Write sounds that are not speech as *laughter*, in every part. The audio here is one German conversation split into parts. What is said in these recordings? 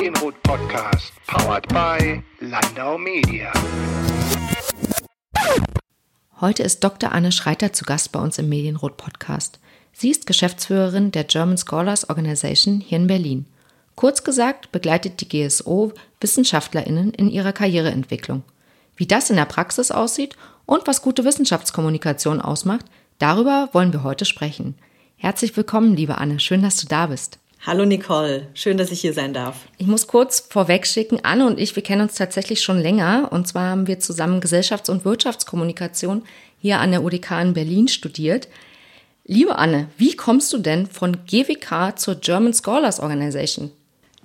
Medienrot Podcast, powered by Landau Media. Heute ist Dr. Anne Schreiter zu Gast bei uns im Medienrot Podcast. Sie ist Geschäftsführerin der German Scholars Organization hier in Berlin. Kurz gesagt begleitet die GSO WissenschaftlerInnen in ihrer Karriereentwicklung. Wie das in der Praxis aussieht und was gute Wissenschaftskommunikation ausmacht, darüber wollen wir heute sprechen. Herzlich willkommen, liebe Anne. Schön, dass du da bist. Hallo Nicole, schön, dass ich hier sein darf. Ich muss kurz vorweg schicken, Anne und ich, wir kennen uns tatsächlich schon länger. Und zwar haben wir zusammen Gesellschafts- und Wirtschaftskommunikation hier an der UDK in Berlin studiert. Liebe Anne, wie kommst du denn von GWK zur German Scholars Organization?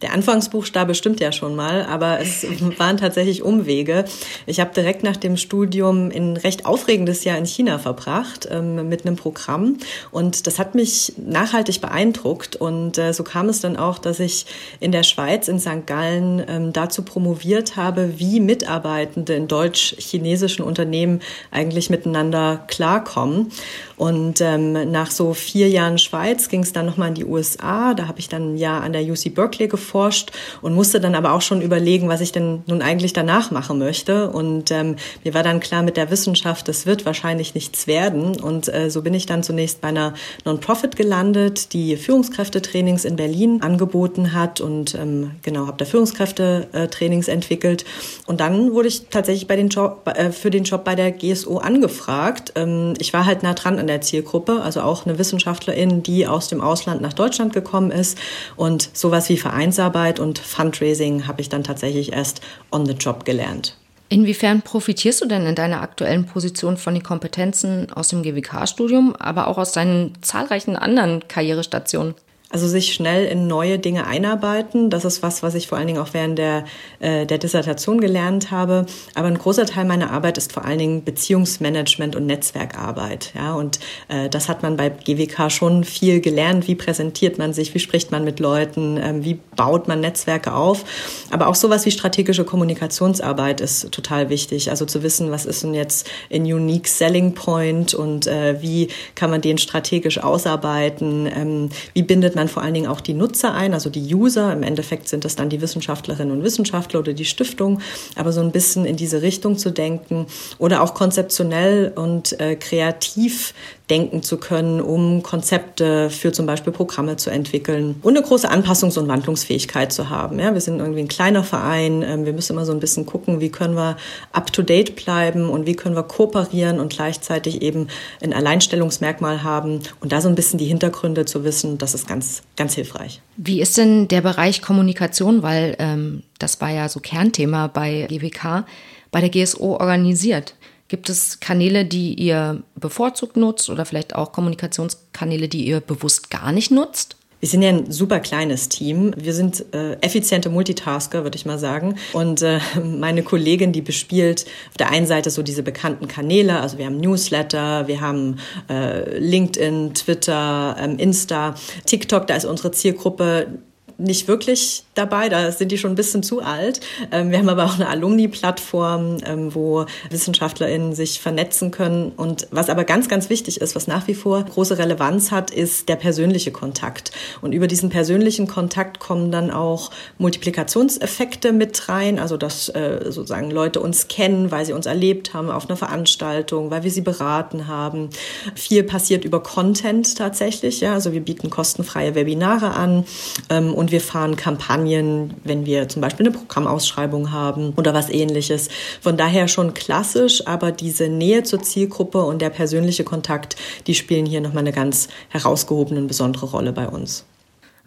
Der Anfangsbuchstabe stimmt ja schon mal, aber es *laughs* waren tatsächlich Umwege. Ich habe direkt nach dem Studium ein recht aufregendes Jahr in China verbracht ähm, mit einem Programm und das hat mich nachhaltig beeindruckt und äh, so kam es dann auch, dass ich in der Schweiz in St. Gallen ähm, dazu promoviert habe, wie Mitarbeitende in deutsch-chinesischen Unternehmen eigentlich miteinander klarkommen. Und ähm, nach so vier Jahren Schweiz ging es dann nochmal in die USA. Da habe ich dann ein Jahr an der UC Berkeley gefunden geforscht und musste dann aber auch schon überlegen, was ich denn nun eigentlich danach machen möchte. Und ähm, mir war dann klar mit der Wissenschaft, das wird wahrscheinlich nichts werden. Und äh, so bin ich dann zunächst bei einer Non-Profit gelandet, die Führungskräftetrainings in Berlin angeboten hat und ähm, genau habe da Führungskräftetrainings entwickelt. Und dann wurde ich tatsächlich bei den Job, äh, für den Job bei der GSO angefragt. Ähm, ich war halt nah dran an der Zielgruppe, also auch eine Wissenschaftlerin, die aus dem Ausland nach Deutschland gekommen ist und sowas wie Vereins Vereinsarbeit und Fundraising habe ich dann tatsächlich erst on the job gelernt. Inwiefern profitierst du denn in deiner aktuellen Position von den Kompetenzen aus dem GWK-Studium, aber auch aus deinen zahlreichen anderen Karrierestationen? Also sich schnell in neue Dinge einarbeiten, das ist was, was ich vor allen Dingen auch während der, äh, der Dissertation gelernt habe. Aber ein großer Teil meiner Arbeit ist vor allen Dingen Beziehungsmanagement und Netzwerkarbeit. Ja, und äh, das hat man bei GWK schon viel gelernt. Wie präsentiert man sich? Wie spricht man mit Leuten? Ähm, wie baut man Netzwerke auf? Aber auch sowas wie strategische Kommunikationsarbeit ist total wichtig. Also zu wissen, was ist denn jetzt ein Unique Selling Point und äh, wie kann man den strategisch ausarbeiten? Ähm, wie bindet man vor allen Dingen auch die Nutzer ein, also die User. Im Endeffekt sind das dann die Wissenschaftlerinnen und Wissenschaftler oder die Stiftung, aber so ein bisschen in diese Richtung zu denken oder auch konzeptionell und äh, kreativ denken zu können, um Konzepte für zum Beispiel Programme zu entwickeln und eine große Anpassungs- und Wandlungsfähigkeit zu haben. Ja, wir sind irgendwie ein kleiner Verein. Ähm, wir müssen immer so ein bisschen gucken, wie können wir up-to-date bleiben und wie können wir kooperieren und gleichzeitig eben ein Alleinstellungsmerkmal haben. Und da so ein bisschen die Hintergründe zu wissen, das ist ganz, ganz hilfreich. Wie ist denn der Bereich Kommunikation, weil ähm, das war ja so Kernthema bei GWK, bei der GSO organisiert? Gibt es Kanäle, die ihr bevorzugt nutzt oder vielleicht auch Kommunikationskanäle, die ihr bewusst gar nicht nutzt? Wir sind ja ein super kleines Team. Wir sind äh, effiziente Multitasker, würde ich mal sagen. Und äh, *laughs* meine Kollegin, die bespielt auf der einen Seite so diese bekannten Kanäle. Also wir haben Newsletter, wir haben äh, LinkedIn, Twitter, ähm, Insta, TikTok. Da ist unsere Zielgruppe nicht wirklich dabei, da sind die schon ein bisschen zu alt. Ähm, wir haben aber auch eine Alumni-Plattform, ähm, wo WissenschaftlerInnen sich vernetzen können. Und was aber ganz, ganz wichtig ist, was nach wie vor große Relevanz hat, ist der persönliche Kontakt. Und über diesen persönlichen Kontakt kommen dann auch Multiplikationseffekte mit rein, also dass äh, sozusagen Leute uns kennen, weil sie uns erlebt haben auf einer Veranstaltung, weil wir sie beraten haben. Viel passiert über Content tatsächlich, ja, also wir bieten kostenfreie Webinare an ähm, und wir fahren Kampagnen, wenn wir zum Beispiel eine Programmausschreibung haben oder was ähnliches. Von daher schon klassisch, aber diese Nähe zur Zielgruppe und der persönliche Kontakt, die spielen hier nochmal eine ganz herausgehobene und besondere Rolle bei uns.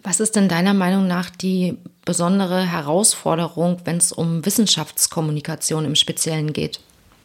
Was ist denn deiner Meinung nach die besondere Herausforderung, wenn es um Wissenschaftskommunikation im Speziellen geht?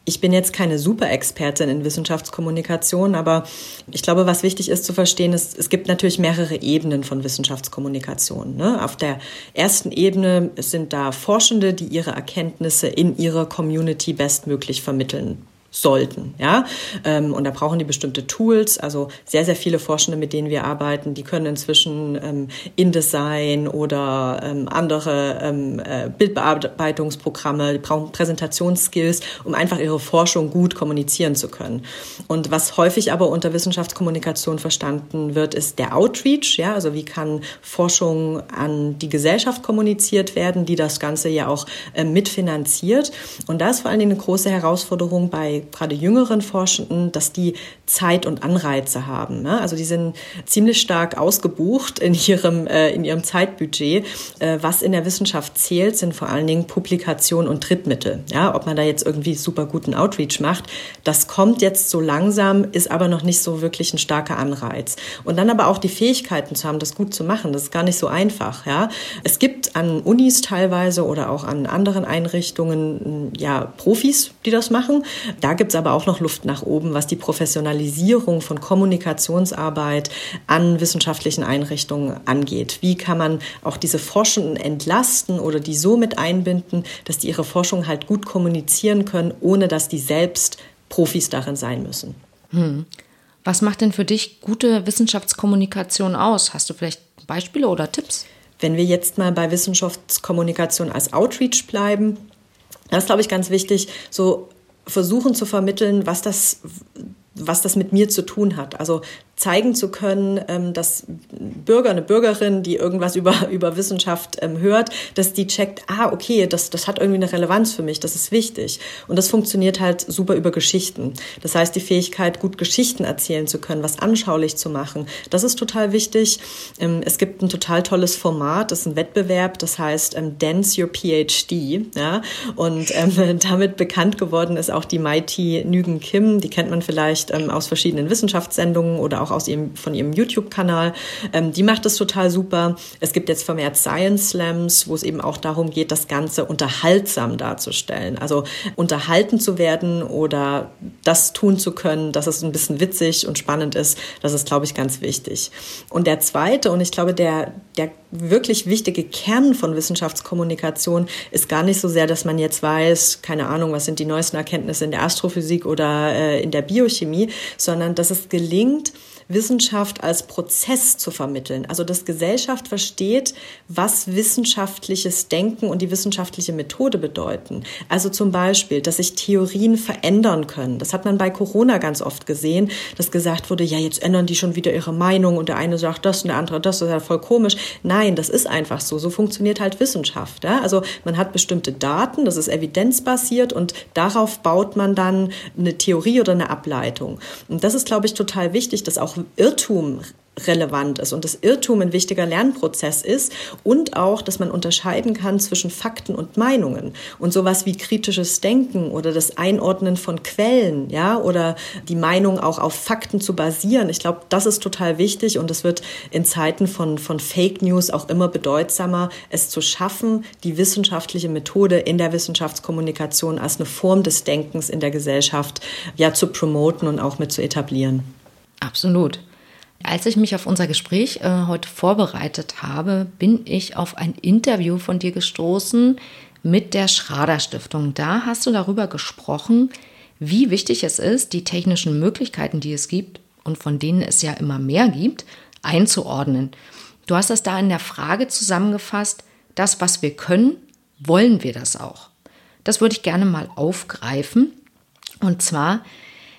Ich bin jetzt keine Super-Expertin in Wissenschaftskommunikation, aber ich glaube, was wichtig ist zu verstehen, ist, es gibt natürlich mehrere Ebenen von Wissenschaftskommunikation. Ne? Auf der ersten Ebene sind da Forschende, die ihre Erkenntnisse in ihrer Community bestmöglich vermitteln sollten. Ja? Ähm, und da brauchen die bestimmte Tools. Also sehr, sehr viele Forschende, mit denen wir arbeiten, die können inzwischen ähm, InDesign oder ähm, andere ähm, äh, Bildbearbeitungsprogramme, die brauchen Präsentationsskills, um einfach ihre Forschung gut kommunizieren zu können. Und was häufig aber unter Wissenschaftskommunikation verstanden wird, ist der Outreach. Ja? Also wie kann Forschung an die Gesellschaft kommuniziert werden, die das Ganze ja auch äh, mitfinanziert. Und da ist vor allen Dingen eine große Herausforderung bei gerade jüngeren Forschenden, dass die Zeit und Anreize haben. Ne? Also die sind ziemlich stark ausgebucht in ihrem, äh, in ihrem Zeitbudget. Äh, was in der Wissenschaft zählt, sind vor allen Dingen Publikation und Drittmittel. Ja? Ob man da jetzt irgendwie super guten Outreach macht, das kommt jetzt so langsam, ist aber noch nicht so wirklich ein starker Anreiz. Und dann aber auch die Fähigkeiten zu haben, das gut zu machen, das ist gar nicht so einfach. Ja? Es gibt an Unis teilweise oder auch an anderen Einrichtungen ja Profis, die das machen. Da gibt es aber auch noch Luft nach oben, was die Professionalisierung von Kommunikationsarbeit an wissenschaftlichen Einrichtungen angeht. Wie kann man auch diese Forschenden entlasten oder die so mit einbinden, dass die ihre Forschung halt gut kommunizieren können, ohne dass die selbst Profis darin sein müssen. Hm. Was macht denn für dich gute Wissenschaftskommunikation aus? Hast du vielleicht Beispiele oder Tipps? Wenn wir jetzt mal bei Wissenschaftskommunikation als Outreach bleiben, das ist, glaube ich, ganz wichtig, so versuchen zu vermitteln, was das, was das mit mir zu tun hat. Also zeigen zu können, ähm, dass Bürger, eine Bürgerin, die irgendwas über, *laughs* über Wissenschaft ähm, hört, dass die checkt, ah, okay, das, das hat irgendwie eine Relevanz für mich, das ist wichtig. Und das funktioniert halt super über Geschichten. Das heißt, die Fähigkeit, gut Geschichten erzählen zu können, was anschaulich zu machen, das ist total wichtig. Ähm, es gibt ein total tolles Format, das ist ein Wettbewerb, das heißt Dance Your PhD. Ja? Und *laughs* damit bekannt geworden ist auch die Mighty Nügen Kim, die kennt man vielleicht aus verschiedenen Wissenschaftssendungen oder auch aus ihrem, von ihrem YouTube-Kanal. Ähm, die macht das total super. Es gibt jetzt vermehrt Science Slams, wo es eben auch darum geht, das Ganze unterhaltsam darzustellen. Also unterhalten zu werden oder das tun zu können, dass es ein bisschen witzig und spannend ist, das ist, glaube ich, ganz wichtig. Und der zweite, und ich glaube, der, der wirklich wichtige Kern von Wissenschaftskommunikation ist gar nicht so sehr, dass man jetzt weiß, keine Ahnung, was sind die neuesten Erkenntnisse in der Astrophysik oder äh, in der Biochemie, sondern dass es gelingt, Wissenschaft als Prozess zu vermitteln. Also dass Gesellschaft versteht, was wissenschaftliches Denken und die wissenschaftliche Methode bedeuten. Also zum Beispiel, dass sich Theorien verändern können. Das hat man bei Corona ganz oft gesehen, dass gesagt wurde, ja, jetzt ändern die schon wieder ihre Meinung und der eine sagt das und der andere das, das ist ja voll komisch. Nein, das ist einfach so. So funktioniert halt Wissenschaft. Ja? Also man hat bestimmte Daten, das ist evidenzbasiert und darauf baut man dann eine Theorie oder eine Ableitung. Und das ist, glaube ich, total wichtig, dass auch Irrtum relevant ist und das Irrtum ein wichtiger Lernprozess ist und auch, dass man unterscheiden kann zwischen Fakten und Meinungen und sowas wie kritisches Denken oder das Einordnen von Quellen, ja, oder die Meinung auch auf Fakten zu basieren. Ich glaube, das ist total wichtig und es wird in Zeiten von, von Fake News auch immer bedeutsamer, es zu schaffen, die wissenschaftliche Methode in der Wissenschaftskommunikation als eine Form des Denkens in der Gesellschaft ja zu promoten und auch mit zu etablieren. Absolut. Als ich mich auf unser Gespräch äh, heute vorbereitet habe, bin ich auf ein Interview von dir gestoßen mit der Schrader Stiftung. Da hast du darüber gesprochen, wie wichtig es ist, die technischen Möglichkeiten, die es gibt und von denen es ja immer mehr gibt, einzuordnen. Du hast das da in der Frage zusammengefasst, das, was wir können, wollen wir das auch? Das würde ich gerne mal aufgreifen. Und zwar,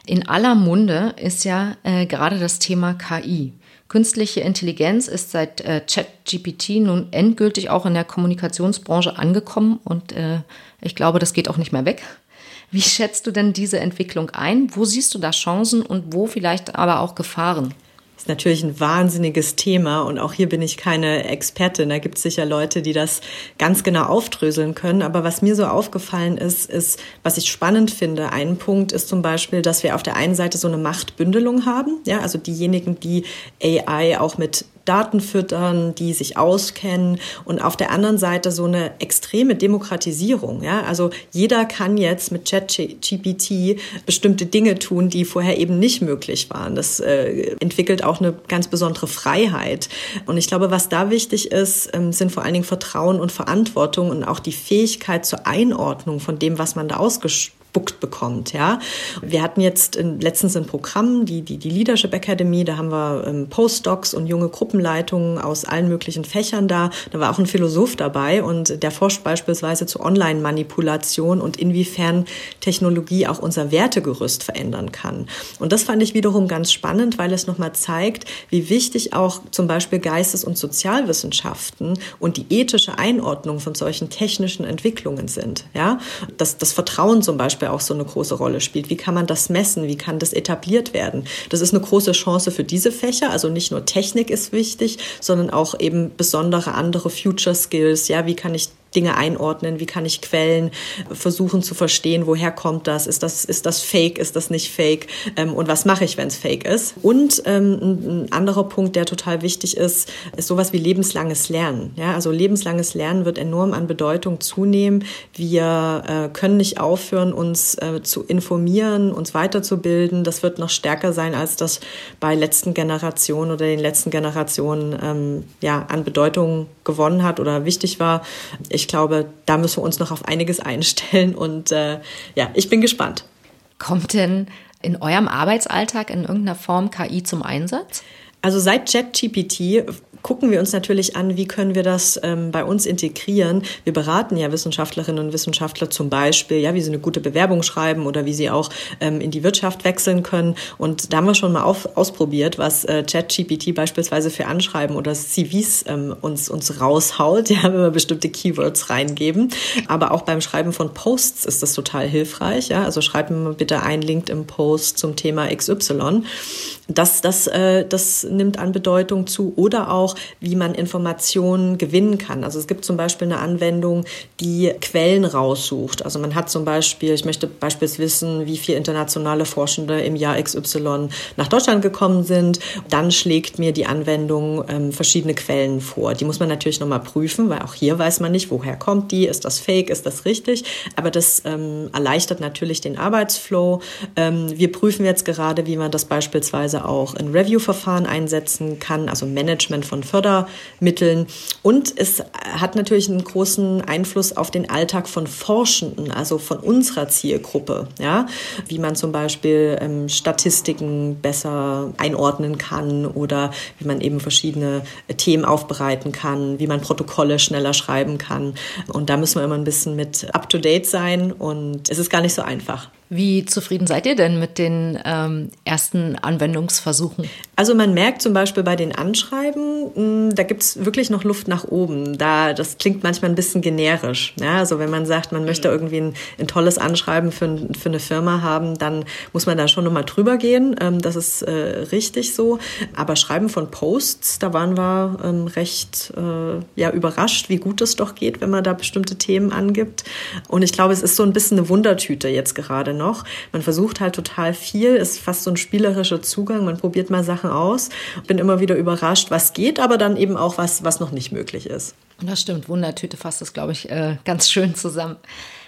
in aller Munde ist ja äh, gerade das Thema KI. Künstliche Intelligenz ist seit äh, ChatGPT nun endgültig auch in der Kommunikationsbranche angekommen und äh, ich glaube, das geht auch nicht mehr weg. Wie schätzt du denn diese Entwicklung ein? Wo siehst du da Chancen und wo vielleicht aber auch Gefahren? Ist natürlich ein wahnsinniges Thema und auch hier bin ich keine Expertin. Da gibt es sicher Leute, die das ganz genau aufdröseln können. Aber was mir so aufgefallen ist, ist, was ich spannend finde, ein Punkt ist zum Beispiel, dass wir auf der einen Seite so eine Machtbündelung haben. Ja, also diejenigen, die AI auch mit Daten füttern, die sich auskennen und auf der anderen Seite so eine extreme Demokratisierung. Ja? Also jeder kann jetzt mit ChatGPT bestimmte Dinge tun, die vorher eben nicht möglich waren. Das äh, entwickelt auch eine ganz besondere Freiheit. Und ich glaube, was da wichtig ist, ähm, sind vor allen Dingen Vertrauen und Verantwortung und auch die Fähigkeit zur Einordnung von dem, was man da ausgesprochen gespuckt bekommt. Ja, wir hatten jetzt in, letztens ein Programm, die die die Leadership Academy. Da haben wir ähm, Postdocs und junge Gruppenleitungen aus allen möglichen Fächern da. Da war auch ein Philosoph dabei und der forscht beispielsweise zu Online-Manipulation und inwiefern Technologie auch unser Wertegerüst verändern kann. Und das fand ich wiederum ganz spannend, weil es nochmal zeigt, wie wichtig auch zum Beispiel Geistes- und Sozialwissenschaften und die ethische Einordnung von solchen technischen Entwicklungen sind. Ja, dass das Vertrauen zum Beispiel auch so eine große Rolle spielt. Wie kann man das messen? Wie kann das etabliert werden? Das ist eine große Chance für diese Fächer. Also nicht nur Technik ist wichtig, sondern auch eben besondere andere Future Skills. Ja, wie kann ich Dinge einordnen, wie kann ich Quellen versuchen zu verstehen, woher kommt das, ist das, ist das fake, ist das nicht fake ähm, und was mache ich, wenn es fake ist. Und ähm, ein anderer Punkt, der total wichtig ist, ist sowas wie lebenslanges Lernen. Ja, also lebenslanges Lernen wird enorm an Bedeutung zunehmen. Wir äh, können nicht aufhören, uns äh, zu informieren, uns weiterzubilden. Das wird noch stärker sein, als das bei letzten Generationen oder den letzten Generationen ähm, ja, an Bedeutung gewonnen hat oder wichtig war. Ich glaube, da müssen wir uns noch auf einiges einstellen und äh, ja, ich bin gespannt. Kommt denn in eurem Arbeitsalltag in irgendeiner Form KI zum Einsatz? Also seit ChatGPT gucken wir uns natürlich an, wie können wir das ähm, bei uns integrieren. Wir beraten ja Wissenschaftlerinnen und Wissenschaftler zum Beispiel, ja, wie sie eine gute Bewerbung schreiben oder wie sie auch ähm, in die Wirtschaft wechseln können. Und da haben wir schon mal auf, ausprobiert, was äh, ChatGPT beispielsweise für Anschreiben oder CVs ähm, uns, uns raushaut, *laughs* ja, wenn wir bestimmte Keywords reingeben. Aber auch beim Schreiben von Posts ist das total hilfreich. Ja? Also schreiben wir bitte ein LinkedIn-Post zum Thema XY. Das, das, äh, das nimmt an Bedeutung zu. Oder auch wie man Informationen gewinnen kann. Also es gibt zum Beispiel eine Anwendung, die Quellen raussucht. Also man hat zum Beispiel, ich möchte beispielsweise wissen, wie viele internationale Forschende im Jahr XY nach Deutschland gekommen sind. Dann schlägt mir die Anwendung ähm, verschiedene Quellen vor. Die muss man natürlich nochmal prüfen, weil auch hier weiß man nicht, woher kommt die, ist das fake, ist das richtig. Aber das ähm, erleichtert natürlich den Arbeitsflow. Ähm, wir prüfen jetzt gerade, wie man das beispielsweise auch in Review-Verfahren einsetzen kann, also Management von Fördermitteln. Und es hat natürlich einen großen Einfluss auf den Alltag von Forschenden, also von unserer Zielgruppe. Ja? Wie man zum Beispiel ähm, Statistiken besser einordnen kann oder wie man eben verschiedene äh, Themen aufbereiten kann, wie man Protokolle schneller schreiben kann. Und da müssen wir immer ein bisschen mit up-to-date sein und es ist gar nicht so einfach. Wie zufrieden seid ihr denn mit den ähm, ersten Anwendungsversuchen? Also man merkt zum Beispiel bei den Anschreiben, mh, hm, da gibt es wirklich noch Luft nach oben. Da, das klingt manchmal ein bisschen generisch. Ja? Also wenn man sagt, man möchte mhm. irgendwie ein, ein tolles Anschreiben für, für eine Firma haben, dann muss man da schon nochmal drüber gehen. Ähm, das ist äh, richtig so. Aber Schreiben von Posts, da waren wir ähm, recht äh, ja, überrascht, wie gut es doch geht, wenn man da bestimmte Themen angibt. Und ich glaube, es ist so ein bisschen eine Wundertüte jetzt gerade noch. Man versucht halt total viel, ist fast so ein spielerischer Zugang. Man probiert mal Sachen aus. Bin immer wieder überrascht, was geht, aber dann eben auch was, was noch nicht möglich ist. Das stimmt. Wundertüte fasst das, glaube ich, äh, ganz schön zusammen.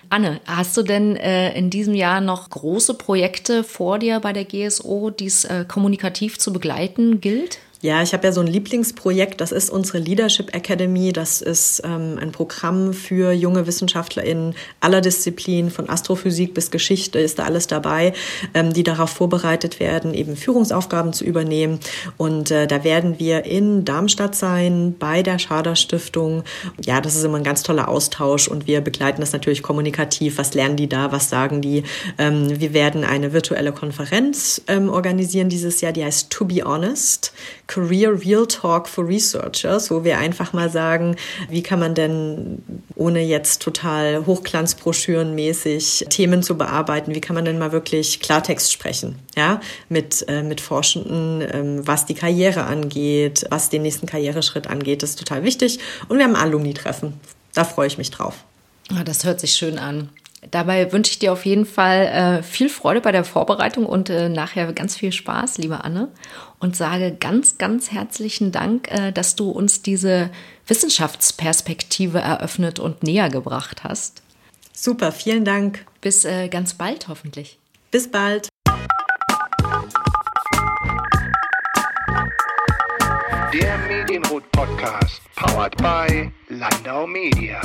Anne, hast du denn äh, in diesem Jahr noch große Projekte vor dir bei der GSO, die es äh, kommunikativ zu begleiten gilt? Ja, ich habe ja so ein Lieblingsprojekt, das ist unsere Leadership Academy. Das ist ähm, ein Programm für junge WissenschaftlerInnen aller Disziplinen, von Astrophysik bis Geschichte ist da alles dabei, ähm, die darauf vorbereitet werden, eben Führungsaufgaben zu übernehmen. Und äh, da werden wir in Darmstadt sein, bei der Schader Stiftung. Ja, das ist immer ein ganz toller Austausch und wir begleiten das natürlich kommunikativ. Was lernen die da? Was sagen die? Ähm, wir werden eine virtuelle Konferenz ähm, organisieren dieses Jahr, die heißt To Be Honest Career Real Talk for Researchers, wo wir einfach mal sagen, wie kann man denn ohne jetzt total Hochglanzbroschürenmäßig Themen zu bearbeiten, wie kann man denn mal wirklich Klartext sprechen, ja, mit, äh, mit Forschenden, ähm, was die Karriere angeht, was den nächsten Karriereschritt angeht, das ist total wichtig. Und wir haben Alumni-Treffen. Da freue ich mich drauf. Ah, das hört sich schön an. Dabei wünsche ich dir auf jeden Fall äh, viel Freude bei der Vorbereitung und äh, nachher ganz viel Spaß, liebe Anne. Und sage ganz, ganz herzlichen Dank, äh, dass du uns diese Wissenschaftsperspektive eröffnet und näher gebracht hast. Super, vielen Dank. Bis äh, ganz bald hoffentlich. Bis bald. Der Medienrot Podcast, powered by Landau Media.